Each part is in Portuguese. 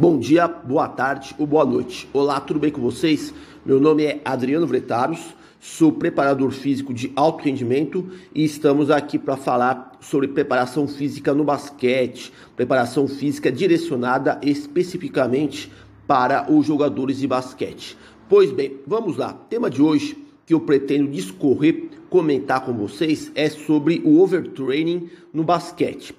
Bom dia, boa tarde ou boa noite. Olá, tudo bem com vocês? Meu nome é Adriano Vretaros, sou preparador físico de alto rendimento e estamos aqui para falar sobre preparação física no basquete, preparação física direcionada especificamente para os jogadores de basquete. Pois bem, vamos lá. Tema de hoje que eu pretendo discorrer, comentar com vocês é sobre o overtraining no basquete.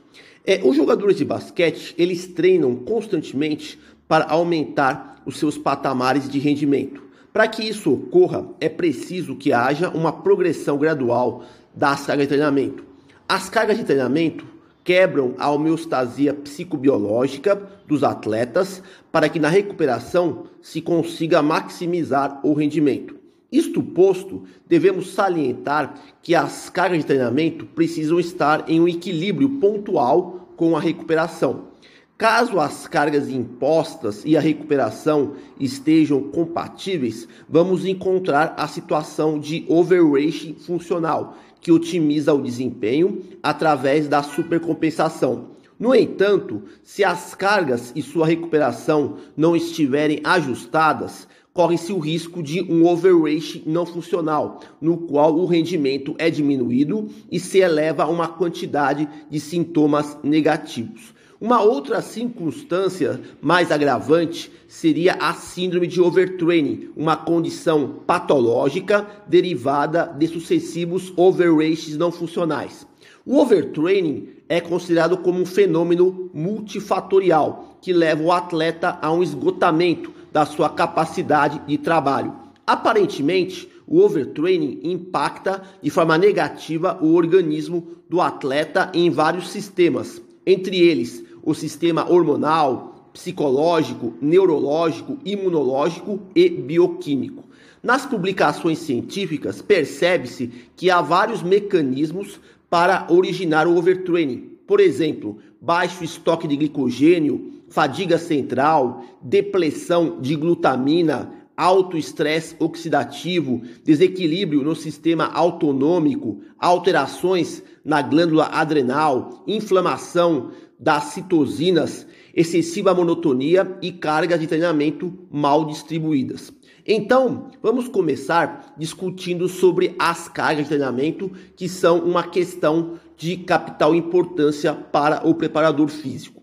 É, os jogadores de basquete, eles treinam constantemente para aumentar os seus patamares de rendimento. Para que isso ocorra, é preciso que haja uma progressão gradual das cargas de treinamento. As cargas de treinamento quebram a homeostasia psicobiológica dos atletas para que na recuperação se consiga maximizar o rendimento. Isto posto, devemos salientar que as cargas de treinamento precisam estar em um equilíbrio pontual com a recuperação. Caso as cargas impostas e a recuperação estejam compatíveis, vamos encontrar a situação de overrating funcional, que otimiza o desempenho através da supercompensação. No entanto, se as cargas e sua recuperação não estiverem ajustadas, corre-se o risco de um overreach não funcional, no qual o rendimento é diminuído e se eleva a uma quantidade de sintomas negativos. Uma outra circunstância mais agravante seria a síndrome de overtraining, uma condição patológica derivada de sucessivos overreaches não funcionais. O overtraining é considerado como um fenômeno multifatorial que leva o atleta a um esgotamento da sua capacidade de trabalho. Aparentemente, o overtraining impacta de forma negativa o organismo do atleta em vários sistemas, entre eles o sistema hormonal, psicológico, neurológico, imunológico e bioquímico. Nas publicações científicas, percebe-se que há vários mecanismos para originar o overtraining. Por exemplo, baixo estoque de glicogênio, fadiga central, depressão de glutamina, alto estresse oxidativo, desequilíbrio no sistema autonômico, alterações na glândula adrenal, inflamação das citosinas, excessiva monotonia e cargas de treinamento mal distribuídas. Então, vamos começar discutindo sobre as cargas de treinamento, que são uma questão de capital importância para o preparador físico.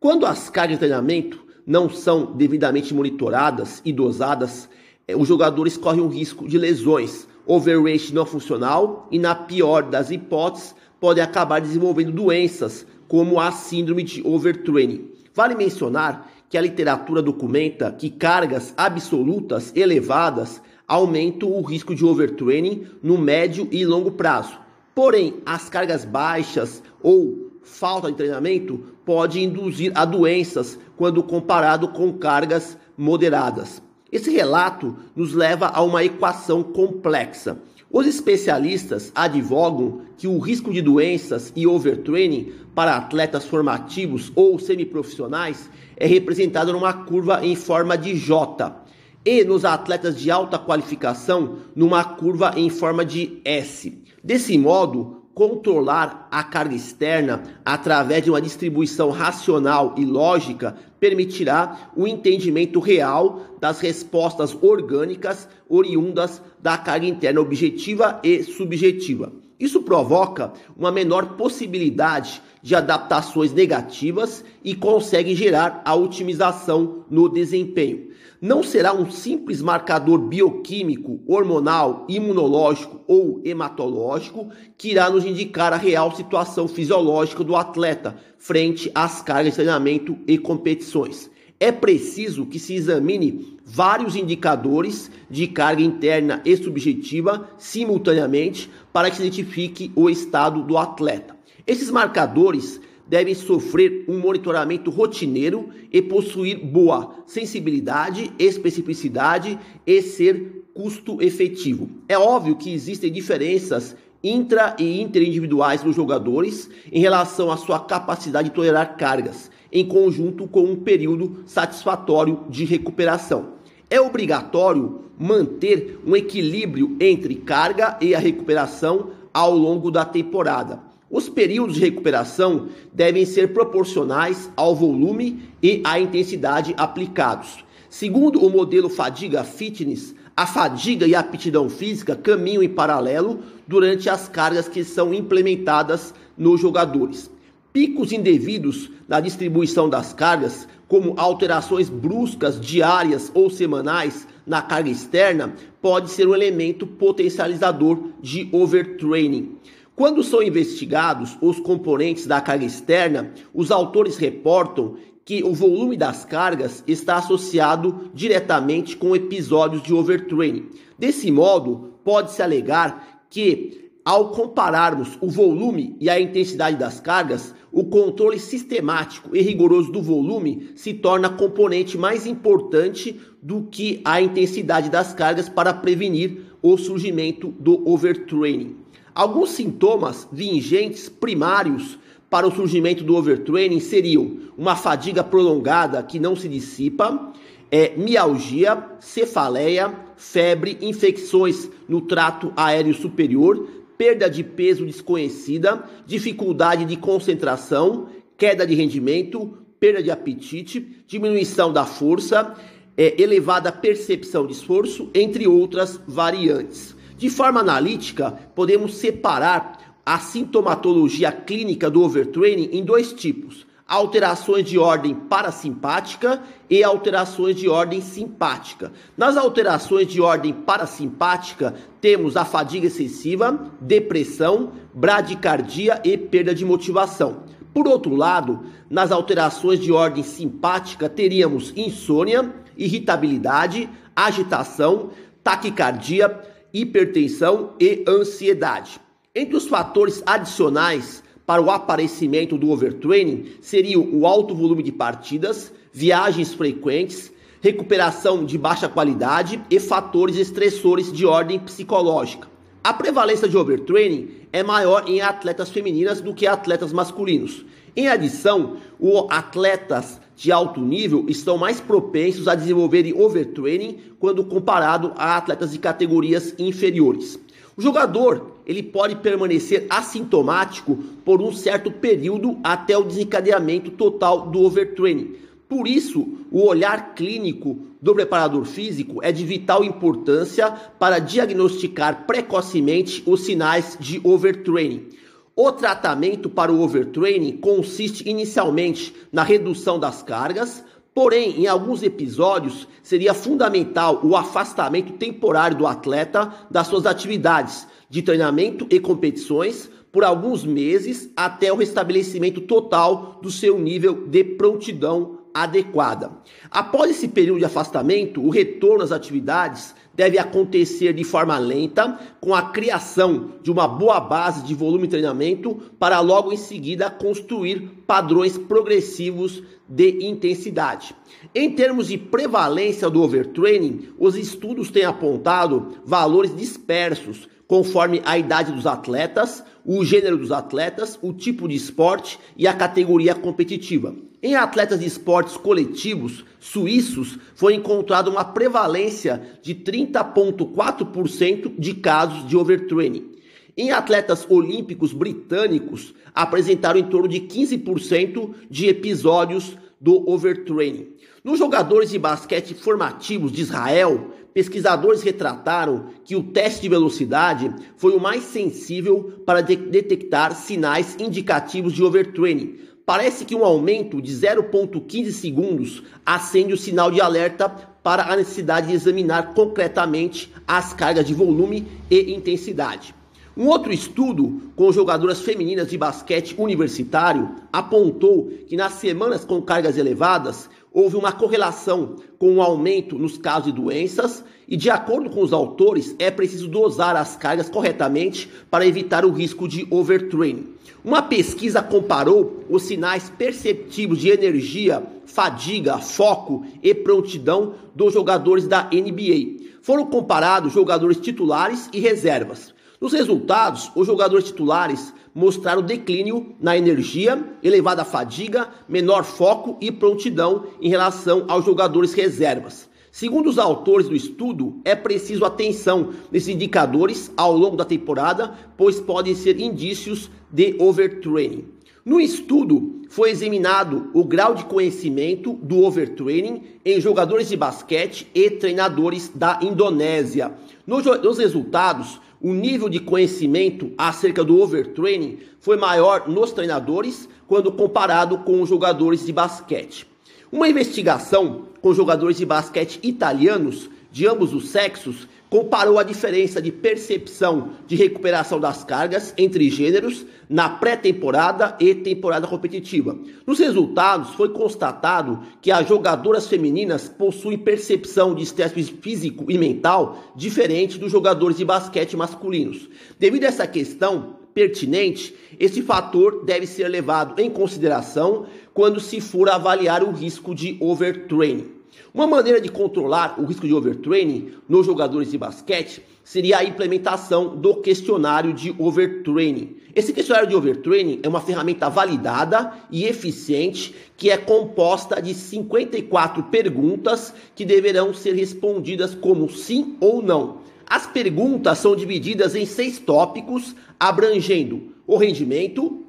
Quando as cargas de treinamento não são devidamente monitoradas e dosadas, eh, os jogadores correm o risco de lesões, overreach não funcional e, na pior das hipóteses, podem acabar desenvolvendo doenças como a síndrome de overtraining. Vale mencionar que a literatura documenta que cargas absolutas elevadas aumentam o risco de overtraining no médio e longo prazo. Porém, as cargas baixas ou falta de treinamento pode induzir a doenças quando comparado com cargas moderadas. Esse relato nos leva a uma equação complexa. Os especialistas advogam que o risco de doenças e overtraining para atletas formativos ou semiprofissionais é representado numa curva em forma de J e nos atletas de alta qualificação numa curva em forma de S. Desse modo, controlar a carga externa através de uma distribuição racional e lógica permitirá o entendimento real das respostas orgânicas oriundas da carga interna objetiva e subjetiva. Isso provoca uma menor possibilidade de adaptações negativas e consegue gerar a otimização no desempenho. Não será um simples marcador bioquímico, hormonal, imunológico ou hematológico que irá nos indicar a real situação fisiológica do atleta frente às cargas de treinamento e competições. É preciso que se examine vários indicadores de carga interna e subjetiva simultaneamente para que se identifique o estado do atleta. Esses marcadores devem sofrer um monitoramento rotineiro e possuir boa sensibilidade, especificidade e ser custo efetivo. É óbvio que existem diferenças intra e interindividuais dos jogadores em relação à sua capacidade de tolerar cargas, em conjunto com um período satisfatório de recuperação. É obrigatório manter um equilíbrio entre carga e a recuperação ao longo da temporada Os períodos de recuperação devem ser proporcionais ao volume e à intensidade aplicados. Segundo o modelo Fadiga Fitness, a fadiga e a aptidão física caminham em paralelo durante as cargas que são implementadas nos jogadores. Picos indevidos na distribuição das cargas, como alterações bruscas diárias ou semanais na carga externa, pode ser um elemento potencializador de overtraining. Quando são investigados os componentes da carga externa, os autores reportam que o volume das cargas está associado diretamente com episódios de overtraining. Desse modo, pode-se alegar que ao compararmos o volume e a intensidade das cargas, o controle sistemático e rigoroso do volume se torna componente mais importante do que a intensidade das cargas para prevenir o surgimento do overtraining. Alguns sintomas vingentes primários para o surgimento do overtraining seriam uma fadiga prolongada que não se dissipa, é, mialgia, cefaleia, febre, infecções no trato aéreo superior, perda de peso desconhecida, dificuldade de concentração, queda de rendimento, perda de apetite, diminuição da força, é, elevada percepção de esforço, entre outras variantes. De forma analítica, podemos separar a sintomatologia clínica do overtraining em dois tipos: alterações de ordem parasimpática e alterações de ordem simpática. Nas alterações de ordem parasimpática, temos a fadiga excessiva, depressão, bradicardia e perda de motivação. Por outro lado, nas alterações de ordem simpática, teríamos insônia, irritabilidade, agitação, taquicardia, hipertensão e ansiedade. Entre os fatores adicionais para o aparecimento do overtraining seriam o alto volume de partidas, viagens frequentes, recuperação de baixa qualidade e fatores estressores de ordem psicológica. A prevalência de overtraining é maior em atletas femininas do que atletas masculinos. Em adição, os atletas de alto nível estão mais propensos a desenvolverem overtraining quando comparado a atletas de categorias inferiores. O jogador ele pode permanecer assintomático por um certo período até o desencadeamento total do overtraining. Por isso, o olhar clínico do preparador físico é de vital importância para diagnosticar precocemente os sinais de overtraining. O tratamento para o overtraining consiste inicialmente na redução das cargas, Porém, em alguns episódios, seria fundamental o afastamento temporário do atleta das suas atividades de treinamento e competições por alguns meses até o restabelecimento total do seu nível de prontidão adequada. Após esse período de afastamento, o retorno às atividades deve acontecer de forma lenta, com a criação de uma boa base de volume de treinamento, para logo em seguida construir padrões progressivos de intensidade. Em termos de prevalência do overtraining, os estudos têm apontado valores dispersos conforme a idade dos atletas, o gênero dos atletas, o tipo de esporte e a categoria competitiva. Em atletas de esportes coletivos suíços, foi encontrada uma prevalência de 30,4% de casos de overtraining. Em atletas olímpicos britânicos, apresentaram em torno de 15% de episódios do overtraining. Nos jogadores de basquete formativos de Israel, pesquisadores retrataram que o teste de velocidade foi o mais sensível para de detectar sinais indicativos de overtraining. Parece que um aumento de 0,15 segundos acende o sinal de alerta para a necessidade de examinar concretamente as cargas de volume e intensidade. Um outro estudo com jogadoras femininas de basquete universitário apontou que nas semanas com cargas elevadas houve uma correlação com um aumento nos casos de doenças e, de acordo com os autores, é preciso dosar as cargas corretamente para evitar o risco de overtraining. Uma pesquisa comparou os sinais perceptivos de energia, fadiga, foco e prontidão dos jogadores da NBA. Foram comparados jogadores titulares e reservas. Nos resultados, os jogadores titulares mostraram declínio na energia, elevada fadiga, menor foco e prontidão em relação aos jogadores reservas. Segundo os autores do estudo, é preciso atenção nesses indicadores ao longo da temporada, pois podem ser indícios de overtraining. No estudo, foi examinado o grau de conhecimento do overtraining em jogadores de basquete e treinadores da Indonésia. Nos, resultados, o nível de conhecimento acerca do overtraining foi maior nos treinadores quando comparado com os jogadores de basquete. Uma investigação com jogadores de basquete italianos de ambos os sexos comparou a diferença de percepção de recuperação das cargas entre gêneros na pré-temporada e temporada competitiva. Nos resultados, foi constatado que as jogadoras femininas possuem percepção de estresse físico e mental diferente dos jogadores de basquete masculinos. Devido a essa questão, pertinente, esse fator deve ser levado em consideração quando se for avaliar o risco de overtraining. Uma maneira de controlar o risco de overtraining nos jogadores de basquete seria a implementação do questionário de overtraining. Esse questionário de overtraining é uma ferramenta validada e eficiente que é composta de 54 perguntas que deverão ser respondidas como sim ou não. As perguntas são divididas em seis tópicos, abrangendo o rendimento,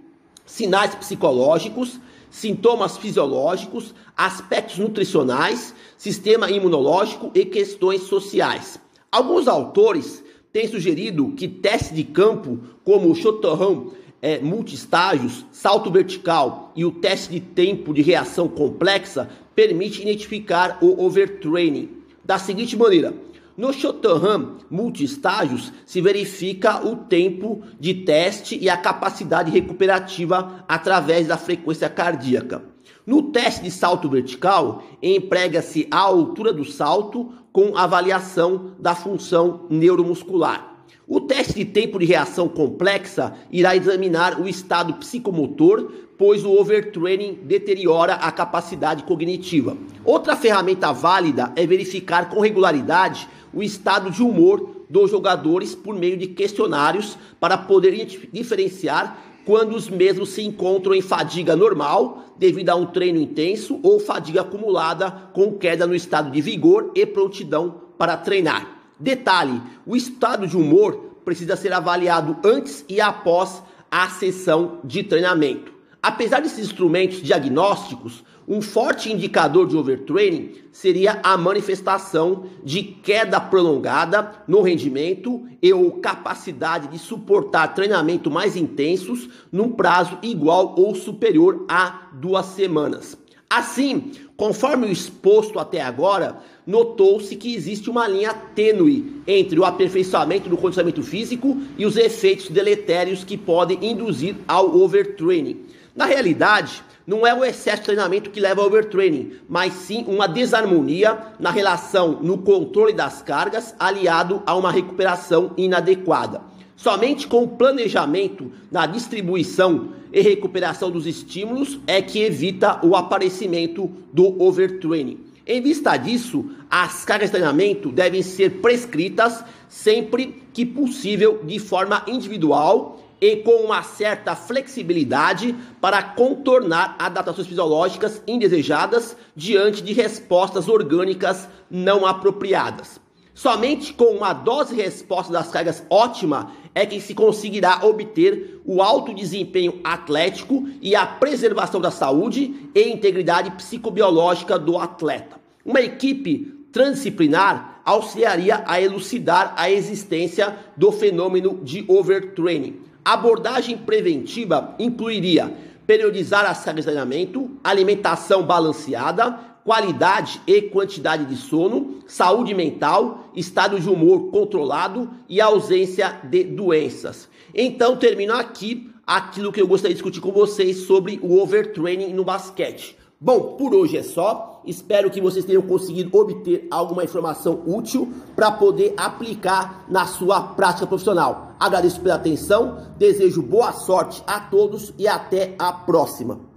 sinais psicológicos, sintomas fisiológicos, aspectos nutricionais, sistema imunológico e questões sociais. Alguns autores têm sugerido que testes de campo, como o Chotorrão é, multistágios, salto vertical e o teste de tempo de reação complexa, permite identificar o overtraining da seguinte maneira: no Shotohan multiestágios se verifica o tempo de teste e a capacidade recuperativa através da frequência cardíaca. No teste de salto vertical, emprega-se a altura do salto com avaliação da função neuromuscular. O teste de tempo de reação complexa irá examinar o estado psicomotor, pois o overtraining deteriora a capacidade cognitiva. Outra ferramenta válida é verificar com regularidade o estado de humor dos jogadores por meio de questionários para poder diferenciar quando os mesmos se encontram em fadiga normal devido a um treino intenso ou fadiga acumulada com queda no estado de vigor e prontidão para treinar. Detalhe: o estado de humor precisa ser avaliado antes e após a sessão de treinamento. Apesar desses instrumentos diagnósticos, um forte indicador de overtraining seria a manifestação de queda prolongada no rendimento e ou capacidade de suportar treinamento mais intensos num prazo igual ou superior a duas semanas. Assim, conforme o exposto até agora, notou-se que existe uma linha tênue entre o aperfeiçoamento do condicionamento físico e os efeitos deletérios que podem induzir ao overtraining. Na realidade, não é o excesso de treinamento que leva ao overtraining, mas sim uma desarmonia na relação no controle das cargas, aliado a uma recuperação inadequada. Somente com o planejamento na distribuição e recuperação dos estímulos é que evita o aparecimento do overtraining. Em vista disso, as cargas de treinamento devem ser prescritas sempre que possível de forma individual e com uma certa flexibilidade para contornar adaptações fisiológicas indesejadas diante de respostas orgânicas não apropriadas. Somente com uma dose resposta das cargas ótima é que se conseguirá obter o alto desempenho atlético e a preservação da saúde e integridade psicobiológica do atleta. Uma equipe transdisciplinar auxiliaria a elucidar a existência do fenômeno de overtraining abordagem preventiva incluiria periodizar cargas de treinamento, alimentação balanceada, qualidade e quantidade de sono, saúde mental, estado de humor controlado e ausência de doenças. Então, termino aqui aquilo que eu gostaria de discutir com vocês sobre o overtraining no basquete. Bom, por hoje é só. Espero que vocês tenham conseguido obter alguma informação útil para poder aplicar na sua prática profissional. Agradeço pela atenção, desejo boa sorte a todos e até a próxima.